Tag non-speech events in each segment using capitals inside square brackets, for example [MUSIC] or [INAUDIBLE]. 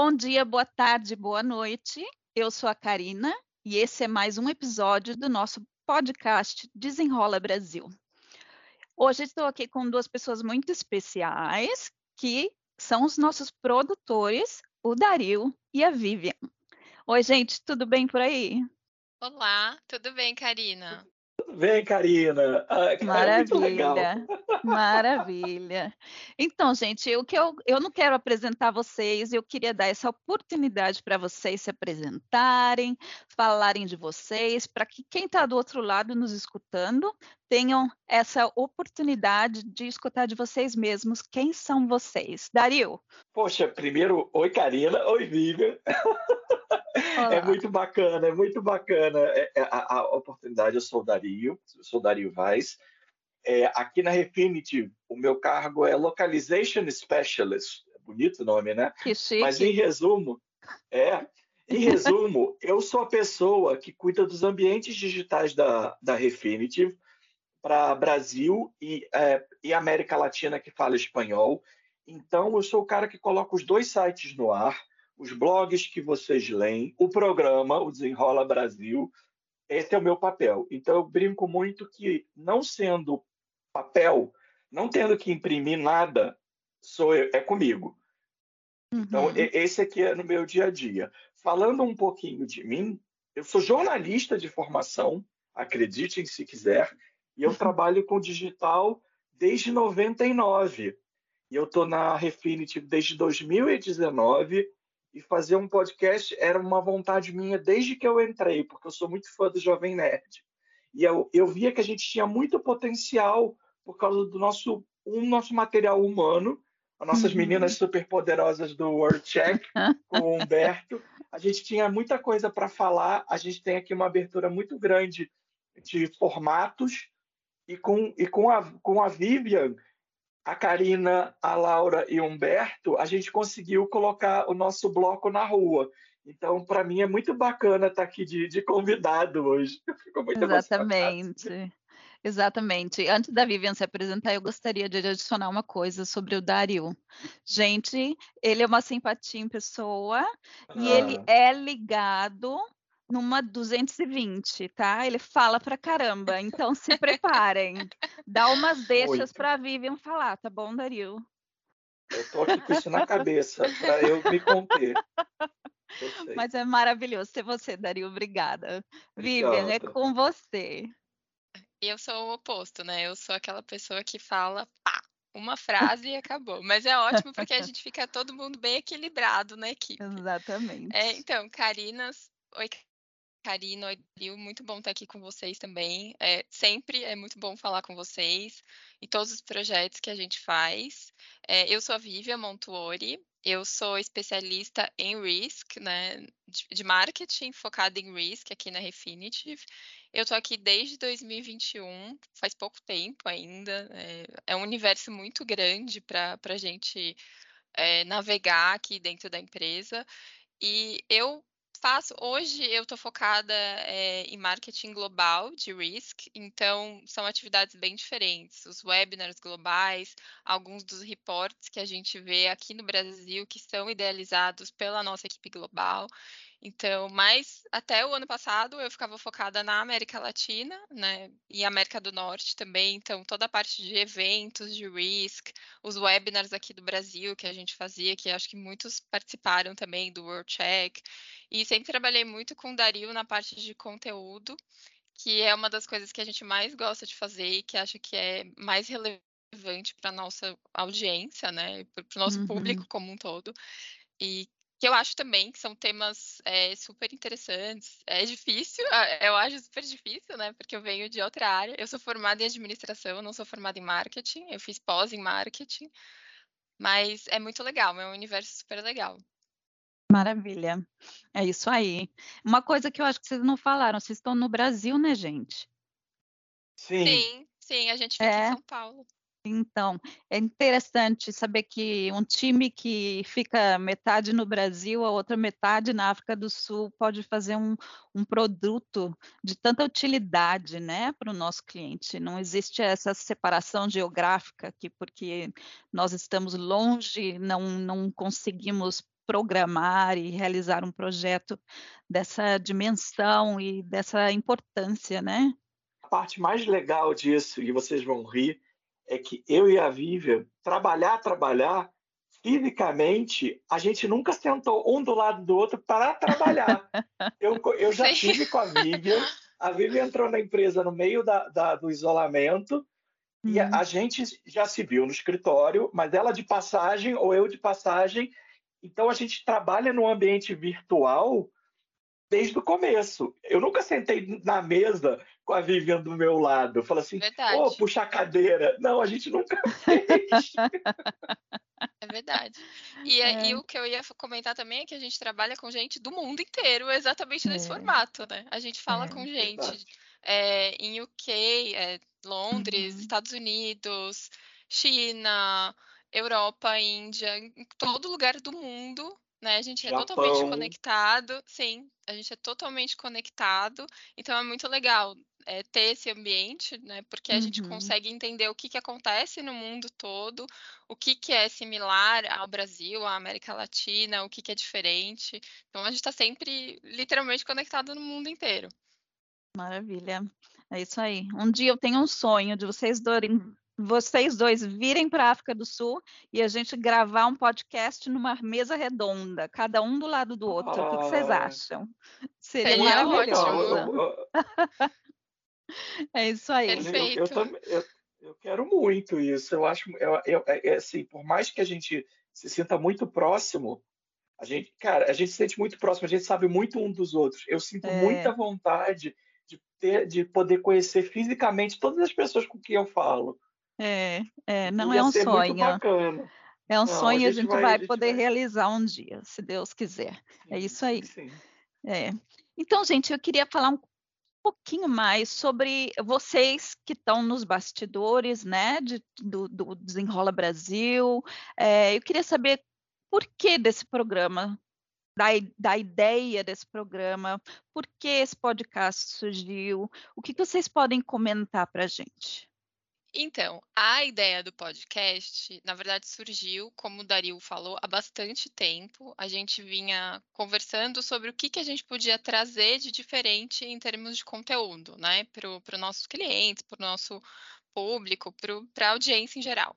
Bom dia, boa tarde, boa noite. Eu sou a Karina e esse é mais um episódio do nosso podcast Desenrola Brasil. Hoje estou aqui com duas pessoas muito especiais que são os nossos produtores, o Dario e a Vivian. Oi, gente, tudo bem por aí? Olá, tudo bem, Karina? Vem, Karina. Ah, maravilha, maravilha. Então, gente, o que eu, eu não quero apresentar vocês, eu queria dar essa oportunidade para vocês se apresentarem, falarem de vocês, para que quem está do outro lado nos escutando tenham essa oportunidade de escutar de vocês mesmos quem são vocês. Dario. Poxa, primeiro, oi, Karina. Oi, Vivian. [LAUGHS] É muito bacana, é muito bacana é, é, a, a, oportunidade. Eu sou o Dario, sou o Dario Vaz. É, aqui na Refinitiv, o meu cargo é Localization Specialist. Bonito o nome, né? Que chique. Mas em resumo, é, em resumo, [LAUGHS] eu sou a pessoa que cuida dos ambientes digitais da, da Refinitiv para Brasil e, é, e América Latina que fala espanhol. Então, eu sou o cara que coloca os dois sites no ar os blogs que vocês leem, o programa, o Desenrola Brasil. Esse é o meu papel. Então, eu brinco muito que, não sendo papel, não tendo que imprimir nada, sou eu, é comigo. Então, uhum. Então, esse aqui é no meu dia a dia. Falando um pouquinho de mim, eu sou jornalista de formação, acreditem se quiser, e eu trabalho com digital desde 99. E eu estou na Refinitiv desde 2019 e fazer um podcast era uma vontade minha desde que eu entrei, porque eu sou muito fã do Jovem Nerd. E eu, eu via que a gente tinha muito potencial por causa do nosso, um, nosso material humano, as nossas uhum. meninas superpoderosas do World Check, com o Humberto. A gente tinha muita coisa para falar, a gente tem aqui uma abertura muito grande de formatos, e com, e com, a, com a Vivian, a Karina, a Laura e o Humberto, a gente conseguiu colocar o nosso bloco na rua. Então, para mim, é muito bacana estar tá aqui de, de convidado hoje. [LAUGHS] Eu fico muito Exatamente. Exatamente. Antes da Vivian se apresentar, eu gostaria de adicionar uma coisa sobre o Dario. Gente, ele é uma simpatia em pessoa ah. e ele é ligado numa 220, tá? Ele fala pra caramba, então se preparem. Dá umas deixas para Vivian falar, tá bom, Dario? Eu tô aqui com isso na cabeça, para eu me conter. Mas é maravilhoso ser você, Dario. Obrigada. Vivian, é com você. Eu sou o oposto, né? Eu sou aquela pessoa que fala pá, uma frase e acabou. Mas é ótimo porque a gente fica todo mundo bem equilibrado na equipe. [LAUGHS] Exatamente. É, então, Carinas. Oi, Karina, oi, muito bom estar aqui com vocês também. É, sempre é muito bom falar com vocês e todos os projetos que a gente faz. É, eu sou a Vivian Montuori, eu sou especialista em risk, né, de, de marketing focada em risk aqui na Refinitiv. Eu estou aqui desde 2021, faz pouco tempo ainda. É, é um universo muito grande para a gente é, navegar aqui dentro da empresa. E eu faço. Hoje eu estou focada é, em marketing global de risk, então são atividades bem diferentes. Os webinars globais, alguns dos reports que a gente vê aqui no Brasil que são idealizados pela nossa equipe global. Então, mas até o ano passado eu ficava focada na América Latina, né, e América do Norte também. Então, toda a parte de eventos, de risk, os webinars aqui do Brasil que a gente fazia, que acho que muitos participaram também do World Check. E sempre trabalhei muito com o Dario na parte de conteúdo, que é uma das coisas que a gente mais gosta de fazer e que acho que é mais relevante para nossa audiência, né, para o nosso uhum. público como um todo. E que eu acho também que são temas é, super interessantes. É difícil, eu acho super difícil, né? Porque eu venho de outra área. Eu sou formada em administração, não sou formada em marketing. Eu fiz pós em marketing, mas é muito legal, é um universo super legal. Maravilha, é isso aí. Uma coisa que eu acho que vocês não falaram, vocês estão no Brasil, né, gente? Sim, sim, sim a gente fica é. em São Paulo. Então, é interessante saber que um time que fica metade no Brasil, a outra metade na África do Sul, pode fazer um, um produto de tanta utilidade né, para o nosso cliente. Não existe essa separação geográfica que, porque nós estamos longe, não, não conseguimos programar e realizar um projeto dessa dimensão e dessa importância, né? A parte mais legal disso, e vocês vão rir, é que eu e a Vivian, trabalhar, trabalhar, fisicamente, a gente nunca sentou um do lado do outro para trabalhar. [LAUGHS] eu, eu já tive com a Vivian, a Vivian entrou na empresa no meio da, da, do isolamento, e a, uhum. a, gente já se viu no escritório, mas ela de passagem ou eu de passagem. Então a gente trabalha no ambiente virtual desde o começo. Eu nunca sentei na mesa com a Vivian do meu lado. Fala assim, ô, oh, puxa a cadeira. Não, a gente nunca [LAUGHS] fez. É verdade. E, é. e, o que eu ia comentar também é que a gente trabalha com gente do mundo inteiro, exatamente nesse é. formato, né? A gente fala é, com gente é, em UK, é, Londres, uhum. Estados Unidos, China, Europa, Índia, em todo lugar do mundo, né? A gente é Japão. totalmente conectado, sim, a gente é totalmente conectado, então é muito legal é, ter esse ambiente, né? Porque a uhum. gente consegue entender o que, que acontece no mundo todo, o que, que é similar ao Brasil, à América Latina, o que, que é diferente. Então a gente está sempre literalmente conectado no mundo inteiro. Maravilha. É isso aí. Um dia eu tenho um sonho de vocês dois, vocês dois virem para a África do Sul e a gente gravar um podcast numa mesa redonda, cada um do lado do outro. Ah, o que, vocês acham? Seria, Seria maravilhoso. [LAUGHS] é isso aí. Perfeito. Eu, eu, eu, eu, quero muito isso. Eu acho, eu, eu, é, é, assim, por mais que a gente se sinta muito próximo, a gente, cara, a gente se sente muito próximo, a gente sabe muito um dos outros. Eu sinto é. muita vontade de, ter, de poder conhecer fisicamente todas as pessoas com quem eu falo. É, é não é um sonho. É um não, sonho a gente, a gente vai, vai, poder vai... realizar um dia, se Deus quiser. É sim, é isso aí. Sim. É. Então, gente, eu queria falar um pouquinho mais sobre vocês que estão nos bastidores, né, de, do, do Desenrola Brasil. É, eu queria saber por que desse programa, da, da ideia desse programa, por que esse podcast surgiu, o que, que vocês podem comentar para a gente? Então, a ideia do podcast, na verdade, surgiu, como o Dario falou, há bastante tempo. A gente vinha conversando sobre o que, que a gente podia trazer de diferente em termos de conteúdo, né, para os nossos clientes, para o nosso público, para a audiência em geral.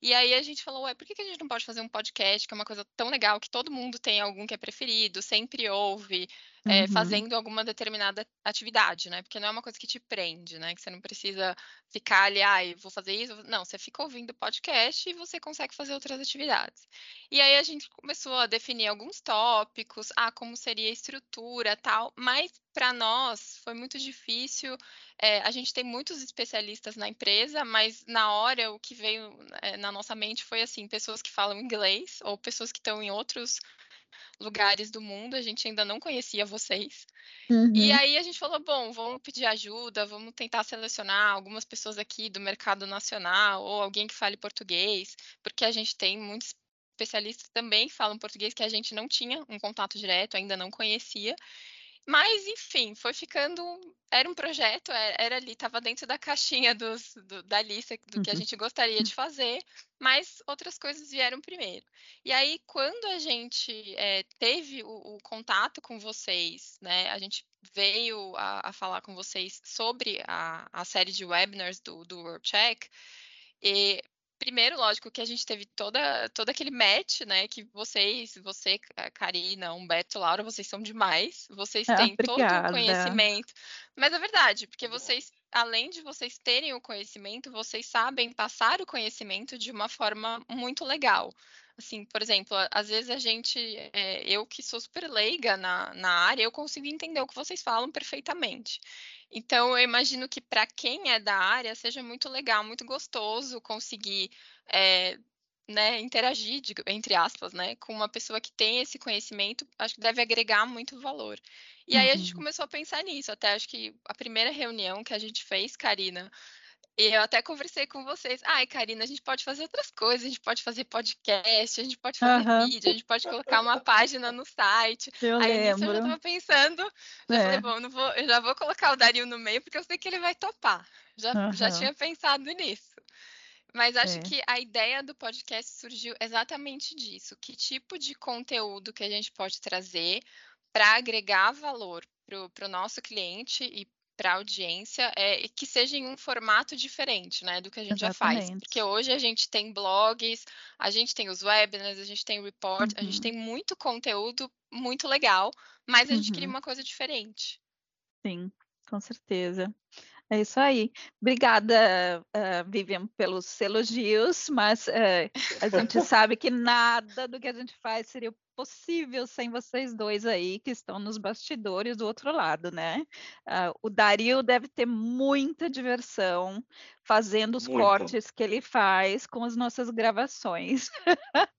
E aí a gente falou, ué, por que, que a gente não pode fazer um podcast, que é uma coisa tão legal, que todo mundo tem algum que é preferido, sempre ouve, é, fazendo alguma determinada atividade, né? Porque não é uma coisa que te prende, né? Que você não precisa ficar ali, ah, vou fazer isso. Não, você fica ouvindo podcast e você consegue fazer outras atividades. E aí a gente começou a definir alguns tópicos, ah, como seria a estrutura tal, mas para nós foi muito difícil. É, a gente tem muitos especialistas na empresa, mas na hora o que veio é, na nossa mente foi assim, pessoas que falam inglês ou pessoas que estão em outros lugares do mundo, a gente ainda não conhecia vocês. Uhum. E aí a gente falou, bom, vamos pedir ajuda, vamos tentar selecionar algumas pessoas aqui do mercado nacional ou alguém que fale português, porque a gente tem muitos especialistas também que falam português que a gente não tinha um contato direto, ainda não conhecia. Mas, enfim, foi ficando. Era um projeto, era, era ali, estava dentro da caixinha dos, do, da lista do que a uhum. gente gostaria de fazer, mas outras coisas vieram primeiro. E aí, quando a gente é, teve o, o, contato com vocês, né, a gente veio a, a falar com vocês sobre a, a série de webinars do, do WorldCheck, e primeiro, lógico, que a gente teve toda, todo aquele match, né? Que vocês, você, Karina, Humberto, Laura, vocês são demais. Vocês [LAUGHS] ah, têm todo o conhecimento. Mas é verdade, porque vocês, além de vocês terem o conhecimento, vocês sabem passar o conhecimento de uma forma muito legal. Assim, por exemplo, às vezes a gente, é, eu que sou super leiga na, na área, eu consigo entender o que vocês falam perfeitamente. Então, eu imagino que para quem é da área seja muito legal, muito gostoso conseguir é, né, interagir, entre aspas, né, com uma pessoa que tem esse conhecimento, acho que deve agregar muito valor. E aí a gente uhum. começou a pensar nisso. Até acho que a primeira reunião que a gente fez, Karina, e eu até conversei com vocês. Ai, Karina, a gente pode fazer outras coisas, a gente pode fazer podcast, a gente pode fazer uhum. vídeo, a gente pode colocar uma [LAUGHS] página no site. Eu Aí lembro. eu já estava pensando, já é. falei, bom, não vou, eu já vou colocar o Dario no meio, porque eu sei que ele vai topar. Já, uhum. já tinha pensado nisso. Mas acho é. que a ideia do podcast surgiu exatamente disso. Que tipo de conteúdo que a gente pode trazer para agregar valor para o nosso cliente e para a audiência é que seja em um formato diferente, né, do que a gente Exatamente. já faz. Porque hoje a gente tem blogs, a gente tem os webinars, a gente tem report, uhum. a gente uhum. tem muito conteúdo muito legal, mas a gente uhum. queria uma coisa diferente. Sim, com certeza. É isso aí. Obrigada, uh, Vivian, pelos elogios, mas uh, a gente [LAUGHS] sabe que nada do que a gente faz seria possível sem vocês dois aí que estão nos bastidores do outro lado, né? Uh, o Dario deve ter muita diversão fazendo os Muito. cortes que ele faz com as nossas gravações. [LAUGHS]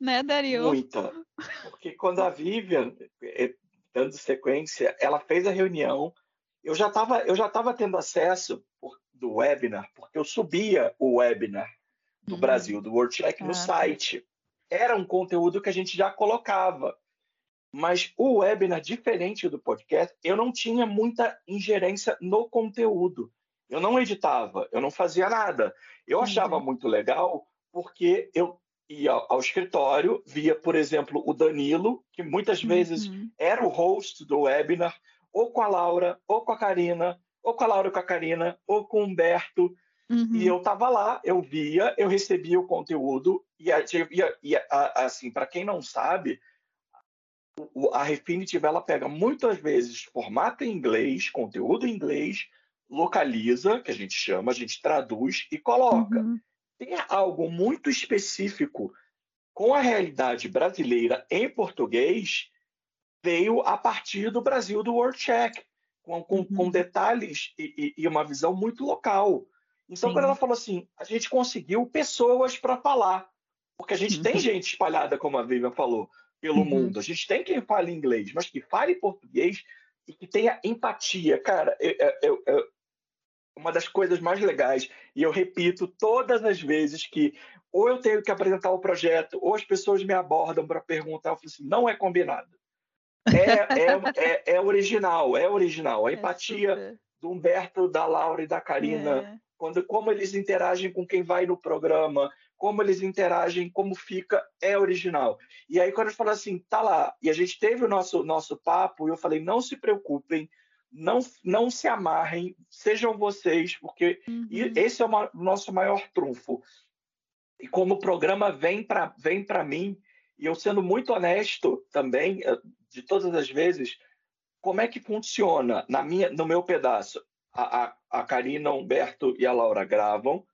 né, Dario? Muita. Porque quando a Vivian, eh, dando sequência, ela fez a reunião eu já estava eu já tendo acesso por, do webinar porque eu subia o webinar do uhum. Brasil do WordCheck ah, no site era um conteúdo que a gente já colocava mas o webinar diferente do podcast eu não tinha muita ingerência no conteúdo eu não editava eu não fazia nada eu uhum. achava muito legal porque eu ia ao escritório, via, por exemplo, o Danilo, que muitas vezes uhum. era o host do webinar, ou com a Laura, ou com a Karina, ou com a Laura e com a Karina, ou com o Humberto. Uhum. E eu estava lá, eu via, eu recebia o conteúdo, e, e, e assim, para quem não sabe, a Refinitiv ela pega muitas vezes formato em inglês, conteúdo em inglês, localiza, que a gente chama, a gente traduz e coloca. Uhum. Tem algo muito específico com a realidade brasileira em português veio a partir do Brasil do World Check, com, com, uhum. com detalhes e, e, uma visão muito local. Então, Sim. quando ela falou assim, a gente conseguiu pessoas para falar, porque a gente uhum. tem gente espalhada, como a Vivian falou, pelo uhum. mundo. A gente tem quem fale inglês, mas que fale português e que tenha empatia. Cara, uma das coisas mais legais, e eu repito todas as vezes que ou eu tenho que apresentar o projeto, ou as pessoas me abordam para perguntar, eu falo assim, não é combinado. É, é, é, é, original, é original. A [LAUGHS] é empatia do Humberto, da Laura e da Karina. Quando, como eles interagem com quem vai no programa, como eles interagem, como fica, é original. E aí, quando eu falo assim, tá lá, e a gente teve o nosso, nosso papo, e eu falei, não se preocupem, não, não se amarrem, sejam vocês, porque uhum. esse é o nosso maior trunfo. E como o programa vem para vem mim, e eu sendo muito honesto também, eh, de todas as vezes, como é que funciona na minha, no meu pedaço? A, a, Karina, Humberto e a Laura gravam,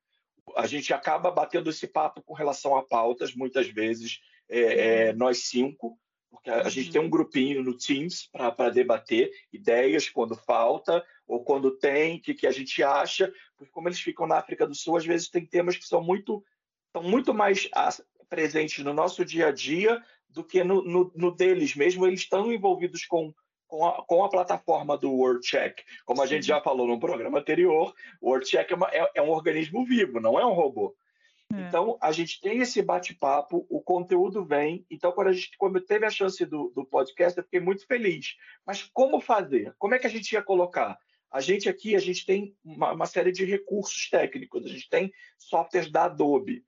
a gente acaba batendo esse papo com relação a pautas, muitas vezes é, é, nós cinco, porque a, a, gente tem um grupinho no Teams para debater ideias quando falta, ou quando tem, o que, que a gente acha, porque como eles ficam na África do Sul, às vezes tem temas que são muito, são muito mais presentes no nosso dia a dia do que no, no, no deles mesmo. Eles estão envolvidos com, com, a, com a plataforma do WordCheck. Como a gente já falou no programa anterior, o WordCheck é, é, é um organismo vivo, não é um robô. É. Então, a gente tem esse bate-papo, o conteúdo vem. Então, quando a gente quando teve a chance do, do podcast, eu fiquei muito feliz. Mas como fazer? Como é que a gente ia colocar? A gente aqui, a gente tem uma, uma série de recursos técnicos. A gente tem softwares da Adobe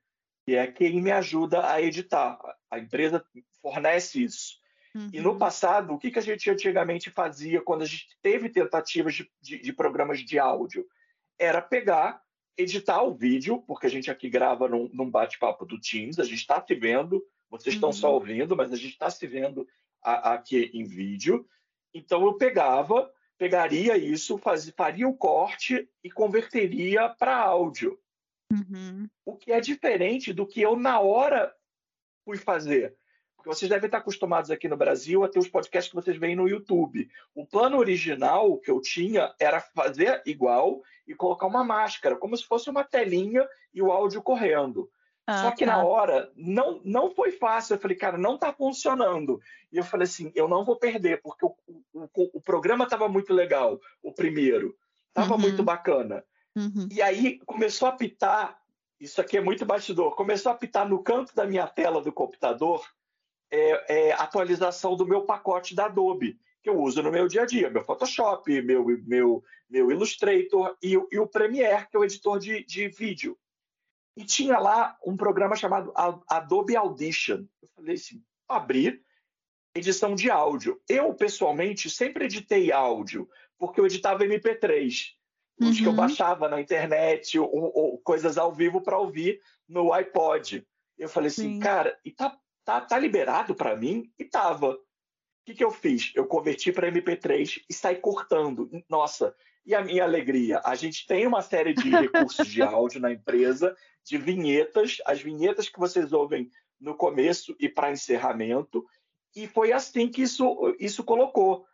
que é quem me ajuda a editar. A empresa fornece isso. Uhum. E no uhum. passado, o que, que a gente antigamente fazia quando a gente teve tentativas de, de, de programas de áudio? Era pegar, editar o vídeo, porque a gente aqui grava num, num bate-papo do Teams, a gente está se vendo, vocês estão só uhum. ouvindo, mas a gente está se vendo a, aqui em vídeo. Então eu pegava, pegaria isso, faz, faria o corte e converteria para áudio. Uhum. O que é diferente do que eu, na hora, fui fazer. Vocês devem estar acostumados aqui no Brasil a ter os podcasts que vocês veem no YouTube. O plano original que eu tinha era fazer igual e colocar uma máscara, como se fosse uma telinha e o áudio correndo. Ah, Só que tá. na hora não, não foi fácil. Eu falei, cara, não está funcionando. E eu falei assim, eu não vou perder, porque o, o, o programa estava muito legal, o primeiro. Estava uhum. muito bacana. Uhum. E aí começou a pitar, isso aqui é muito bastidor, começou a pitar no canto da minha tela do computador é, é, atualização do meu pacote da Adobe, que eu uso no meu dia a dia, meu Photoshop, meu, meu, meu Illustrator e, e o Premiere, que é o editor de, de vídeo. e tinha lá um programa chamado Adobe Audition. Eu falei assim, abrir edição de áudio. Eu, pessoalmente, sempre editei áudio, porque eu editava MP3, uhum. que eu uhum. baixava na internet, ou, ou coisas ao vivo para ouvir no iPod. Eu falei assim, Sim. cara, e tá, tá, tá liberado para mim? E tava. O que, que eu fiz? Eu converti para MP3 e saí cortando. Nossa, e a minha alegria? A gente tem uma série de [LAUGHS] recursos de áudio na empresa, de vinhetas, as vinhetas que vocês ouvem no começo e para encerramento, e foi assim que isso, isso colocou.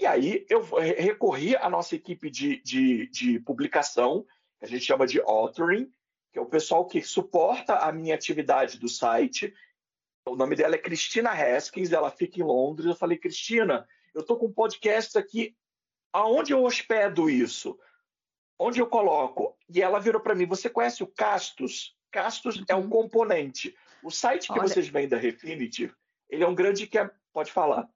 E aí eu recorri à nossa equipe de, de, de publicação, que a gente chama de authoring, que é o pessoal que suporta a minha atividade do site. O nome dela é Cristina Haskins, ela fica em Londres. Eu falei, Cristina, eu estou com um podcast aqui, aonde eu hospedo isso? Onde eu coloco? E ela virou para mim, você conhece o Castus? Castus uhum. é um uhum. componente. O site que Olha... vocês vêm da Refinitiv, ele é um grande que é... Pode falar.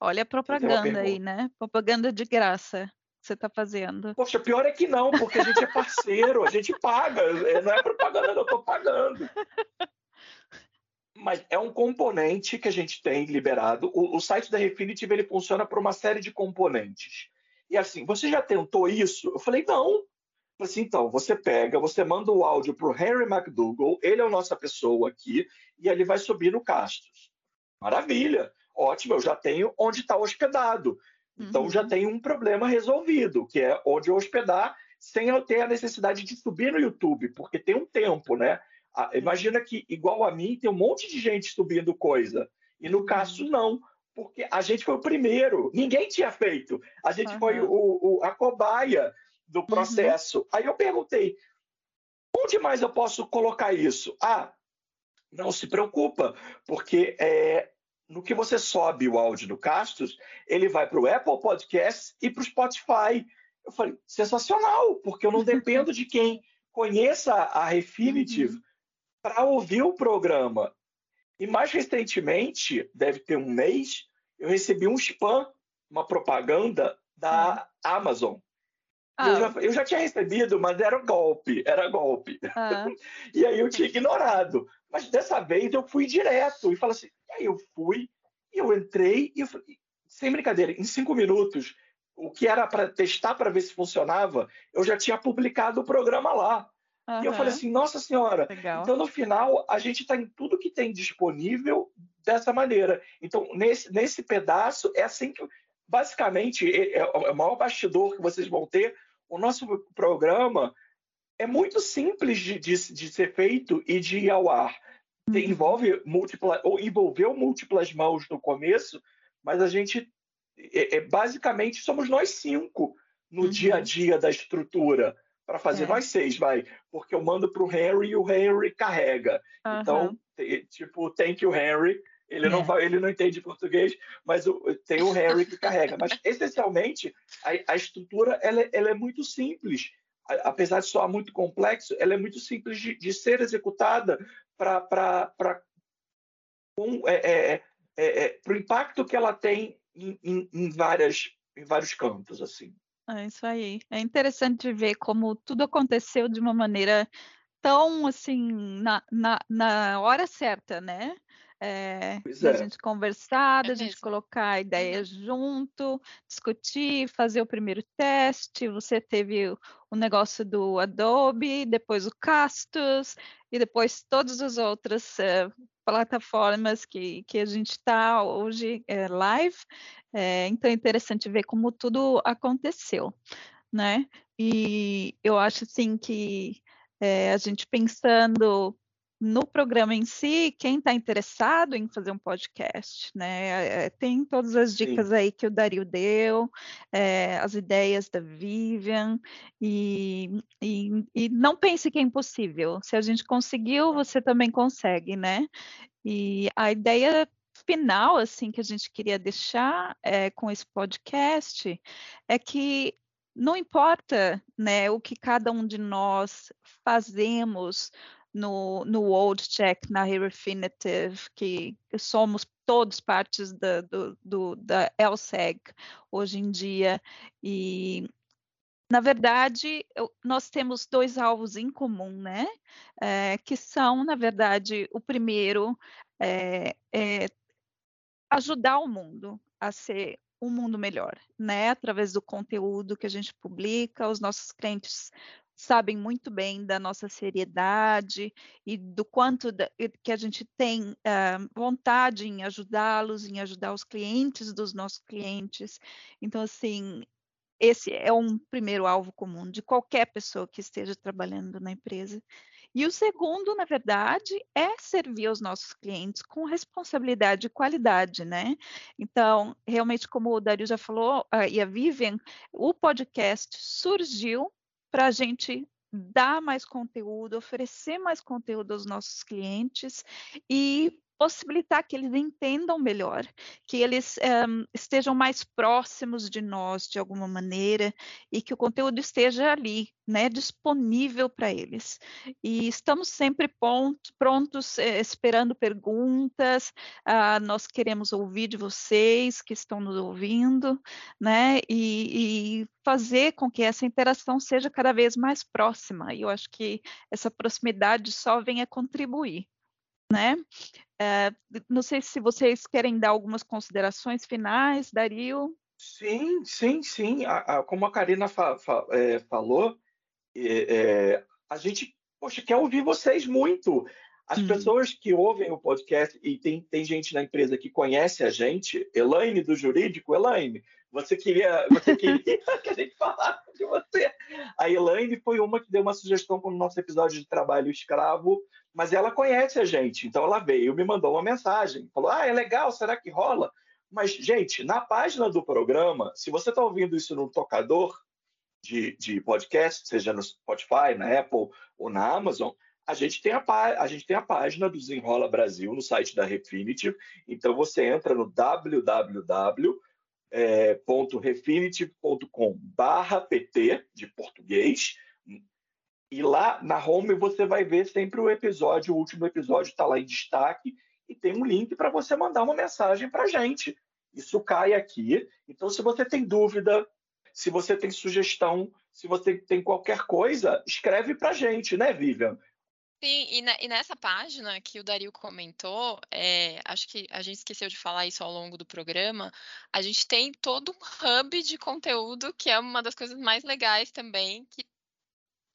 Olha a propaganda aí, né? Propaganda de graça que você está fazendo. Poxa, pior é que não, porque a gente é parceiro, a gente paga. É, não é propaganda, eu estou pagando. [LAUGHS] Mas é um componente que a gente tem liberado. O, o site da Refinitiv ele funciona por uma série de componentes. E assim, você já tentou isso? Eu falei, não. Assim, então, você pega, você manda o áudio para o Henry McDougall, ele é a nossa pessoa aqui, e ele vai subir no Castros. Maravilha, ótimo, eu já tenho onde está hospedado. Então uhum. já tem um problema resolvido, que é onde eu hospedar sem eu ter a necessidade de subir no YouTube, porque tem um tempo, né? Imagina que, igual a mim, tem um monte de gente subindo coisa. E no caso, uhum. não, porque a gente foi o primeiro, ninguém tinha feito. A gente uhum. foi o, o, a cobaia do uhum. processo. Uhum. Aí eu perguntei, onde mais eu posso colocar isso? Ah, não se preocupa, porque é, no que você sobe o áudio do Castos, ele vai para o Apple Podcasts e para o Spotify. Eu falei, sensacional, porque eu não dependo de quem conheça a [LAUGHS] Refinitiv uhum. Para ouvir o programa. E mais recentemente, deve ter um mês, eu recebi um spam, uma propaganda da uhum. Amazon. Ah. Eu, já, eu, já, tinha recebido, mas era golpe, era golpe. Ah. [LAUGHS] e aí eu tinha ignorado. Mas dessa vez eu fui direto e falei assim, aí eu fui, e eu entrei e eu falei, sem brincadeira, em cinco minutos, o que era para testar para ver se funcionava, eu já tinha publicado o programa lá. Uhum. E eu falei assim, nossa senhora. Legal. Então, no final, a gente está em tudo que tem disponível dessa maneira. Então, nesse, nesse pedaço, é assim que, basicamente, é, é, o maior bastidor que vocês vão ter. O nosso programa é muito simples de, de, de ser feito e de ir ao ar. Uhum. Envolve múltipla, ou envolveu múltiplas mãos no começo, mas a gente é, é basicamente somos nós cinco no uhum. dia a dia da estrutura para fazer é. nós seis, vai, porque eu mando para o Henry e o Henry carrega. Uhum. Então, tipo, thank you Henry. Ele é. não vai, ele não entende português, mas o, tem o Henry que carrega. Mas essencialmente a, a estrutura ela, é, ela é muito simples apesar de soar muito complexo, ela é muito simples de, de ser executada para é, é, é, é, o impacto que ela tem em, em, em, várias, em vários cantos. assim. É isso aí. É interessante ver como tudo aconteceu de uma maneira tão assim na, na, na hora certa, né? É, é. a gente conversar, é a gente colocar ideias uhum. junto, discutir, fazer o primeiro teste. Você teve o, o negócio do Adobe, depois o Castus e depois todas as outras é, plataformas que, que a gente está hoje é, live. É, então é interessante ver como tudo aconteceu, né? E eu acho assim que é, a gente pensando no programa em si, quem está interessado em fazer um podcast, né? É, tem todas as dicas Sim. aí que o Dario deu, é, as ideias da Vivian, e, e, e, não pense que é impossível. Se a gente conseguiu, você também consegue, né? E a ideia final, assim, que a gente queria deixar é, com esse podcast é que não importa né, o que cada um de nós fazemos no, no Old Check, na Refinitiv, que, que somos todos partes da, do, do, da LSEG hoje em dia, e na verdade, eu, nós temos dois alvos em comum, né? É, que são, na verdade, o primeiro é, é ajudar o mundo a ser um mundo melhor, né? Através do conteúdo que a gente publica, os nossos clientes sabem muito bem da nossa seriedade e do quanto da, que a gente tem uh, vontade em ajudá-los, em ajudar os clientes dos nossos clientes. Então, assim, esse é um primeiro alvo comum de qualquer pessoa que esteja trabalhando na empresa. E o segundo, na verdade, é servir aos nossos clientes com responsabilidade e qualidade, né? Então, realmente, como o Dario já falou, uh, e a Vivian, o podcast surgiu para a gente dar mais conteúdo, oferecer mais conteúdo aos nossos clientes e possibilitar que eles entendam melhor, que eles um, estejam mais próximos de nós de alguma maneira e que o conteúdo esteja ali, né, disponível para eles. E estamos sempre ponto, prontos, eh, esperando perguntas. Uh, nós queremos ouvir de vocês que estão nos ouvindo, né, e, e fazer com que essa interação seja cada vez mais próxima. E eu acho que essa proximidade só vem a contribuir né? É, não sei se vocês querem dar algumas considerações finais, Dario. Sim, sim, sim. A, a, como a Karina fa, fa, é, falou, é, a gente poxa, quer ouvir vocês muito. As hum. pessoas que ouvem o podcast, e tem, tem gente na empresa que conhece a gente, Elaine do Jurídico, Elaine, você queria, você queria [LAUGHS] que a gente falasse de você. A Elaine foi uma que deu uma sugestão para o nosso episódio de trabalho escravo, mas ela conhece a gente, então ela veio me mandou uma mensagem, falou: Ah, é legal, será que rola? Mas, gente, na página do programa, se você está ouvindo isso no tocador de, de podcast, seja no Spotify, na Apple ou na Amazon, a gente tem a, a, gente tem a página do Desenrola Brasil no site da Refinitiv. Então você entra no www.refinitiv.com/pt de português e lá na home você vai ver sempre o episódio, o último episódio está lá em destaque e tem um link para você mandar uma mensagem para a gente. Isso cai aqui. Então, se você tem dúvida, se você tem sugestão, se você tem qualquer coisa, escreve para a gente, né, Vivian? Sim, e, na, e, nessa página que o Dario comentou, é, acho que a gente esqueceu de falar isso ao longo do programa, a gente tem todo um hub de conteúdo, que é uma das coisas mais legais também, que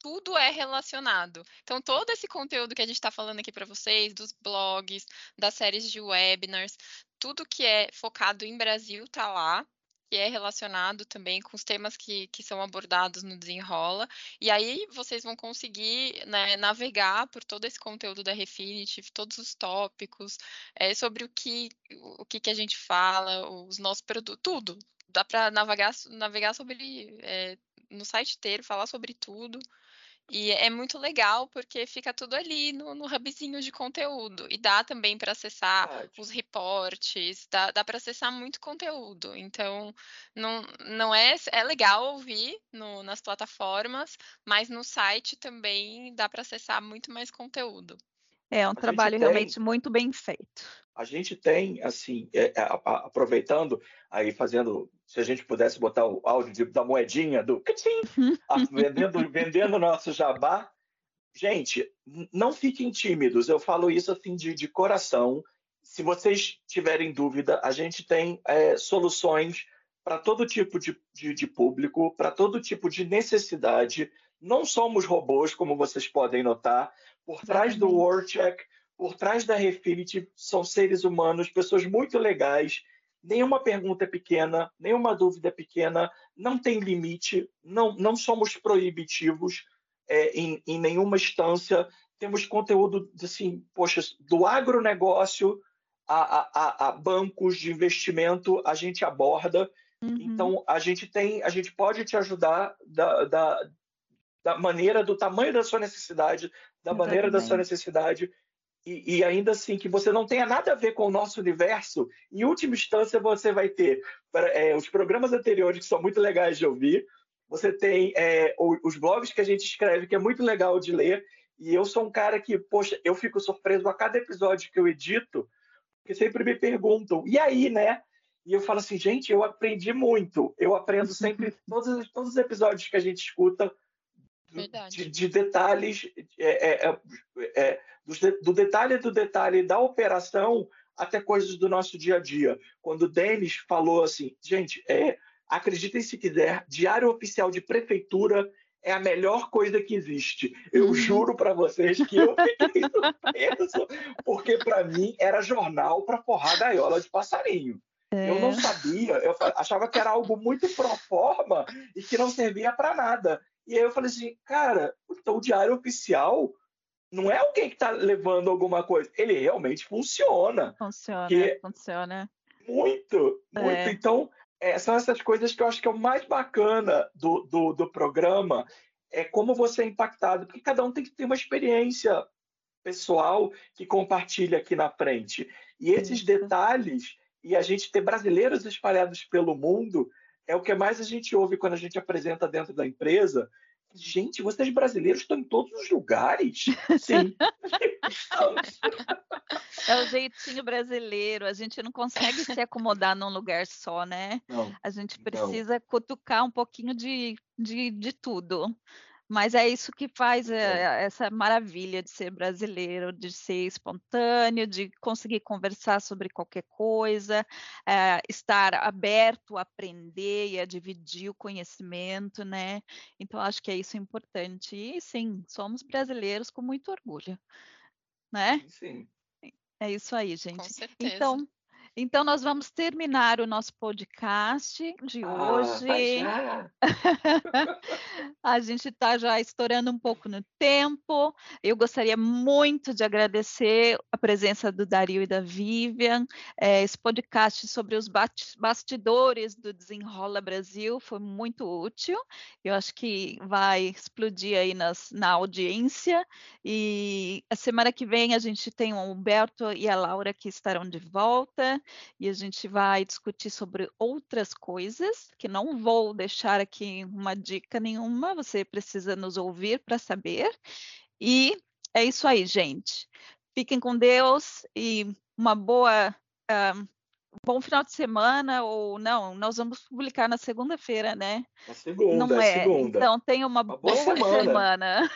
tudo é relacionado. Então, todo esse conteúdo que a gente está falando aqui para vocês, dos blogs, das séries de webinars, tudo que é focado em Brasil está lá que é relacionado também com os temas que, que são abordados no Desenrola. E aí vocês vão conseguir né, navegar por todo esse conteúdo da Refinitiv, todos os tópicos, é, sobre o que, o que, que a gente fala, os nossos produtos, tudo. Dá para navegar, navegar sobre é, no site inteiro, falar sobre tudo. E é muito legal porque fica tudo ali no, no hubzinho de conteúdo. E dá também para acessar os reportes, dá, dá para acessar muito conteúdo. Então, não, não é, é legal ouvir no, nas plataformas, mas no site também dá para acessar muito mais conteúdo. É um a trabalho realmente muito bem feito. A gente tem, assim, é, é, aproveitando, aí fazendo, se a gente pudesse botar o áudio de, da moedinha do vendendo, [LAUGHS] vendendo nosso jabá. Gente, não fiquem tímidos, eu falo isso assim de, de coração. Se vocês tiverem dúvida, a gente tem é, soluções para todo tipo de, de, de público, para todo tipo de necessidade. Não somos robôs, como vocês podem notar. Por trás do WordCheck, por trás da Refinity, são seres humanos, pessoas muito legais. Nenhuma pergunta é pequena, nenhuma dúvida é pequena, não tem limite, não, não somos proibitivos é, em, em nenhuma instância. Temos conteúdo assim, poxa, do agronegócio a, a, a, bancos de investimento, a gente aborda. Uhum. Então, a gente tem, a gente pode te ajudar da, da, da maneira, do tamanho da sua necessidade, da Exatamente. maneira da sua necessidade, e, e, ainda assim que você não tenha nada a ver com o nosso universo, em última instância você vai ter é, os programas anteriores que são muito legais de ouvir, você tem é, os blogs que a gente escreve que é muito legal de ler, e eu sou um cara que, poxa, eu fico surpreso a cada episódio que eu edito, porque sempre me perguntam, e aí, né? E eu falo assim, gente, eu aprendi muito. Eu aprendo sempre, [LAUGHS] todos, todos os episódios que a gente escuta, de, de, detalhes, é, é, é, é do, do, detalhe do detalhe da operação até coisas do nosso dia a dia. Quando o Denis falou assim, gente, é, acreditem se quiser, diário oficial de prefeitura é a melhor coisa que existe. Eu uhum. juro para vocês que eu fiquei [LAUGHS] surpreso, porque para mim era jornal para forrar gaiola de passarinho. É. Eu não sabia, eu achava que era algo muito pro forma e que não servia para nada. E aí eu falei assim, cara, então o diário oficial não é alguém que está levando alguma coisa, ele realmente funciona. Funciona, funciona. Muito, muito. É. Então, é, são essas coisas que eu acho que é o mais bacana do, do, do programa, é como você é impactado, porque cada um tem que ter uma experiência pessoal que compartilha aqui na frente. E esses Isso. detalhes, e a gente ter brasileiros espalhados pelo mundo, é o que mais a gente ouve quando a gente apresenta dentro da empresa. Gente, vocês brasileiros estão em todos os lugares. [LAUGHS] Sim. É o jeitinho brasileiro. A gente não consegue se acomodar num lugar só, né? Não, a gente precisa não. cutucar um pouquinho de, de, de tudo. Mas é isso que faz é, essa maravilha de ser brasileiro, de ser espontâneo, de conseguir conversar sobre qualquer coisa, é, estar aberto a aprender e a dividir o conhecimento, né? Então, acho que é isso importante. E sim, somos brasileiros com muito orgulho, né? Sim. É isso aí, gente. Com certeza. Então, então, nós vamos terminar o nosso podcast de ah, hoje. [LAUGHS] a gente está já estourando um pouco no tempo. Eu gostaria muito de agradecer a presença do Dario e da Vivian. É, esse podcast sobre os bastidores do Desenrola Brasil foi muito útil. Eu acho que vai explodir aí nas, na audiência. E a semana que vem a gente tem o Humberto e a Laura que estarão de volta e a gente vai discutir sobre outras coisas que não vou deixar aqui uma dica nenhuma, você precisa nos ouvir para saber. E é isso aí, gente. Fiquem com Deus e uma boa uh, bom final de semana ou não, nós vamos publicar na segunda-feira, né? Na segunda, não é. Segunda. Então tenha uma, uma boa, [LAUGHS] semana. semana.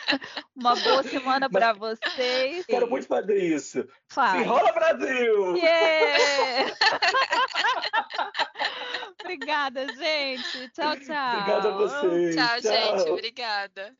uma boa semana para vocês. Quero muito fazer isso. Faz. Enrola Brasil! Yeah! [LAUGHS] Obrigada, gente. Tchau, tchau. Obrigada a vocês. Tchau, tchau. gente. Obrigada.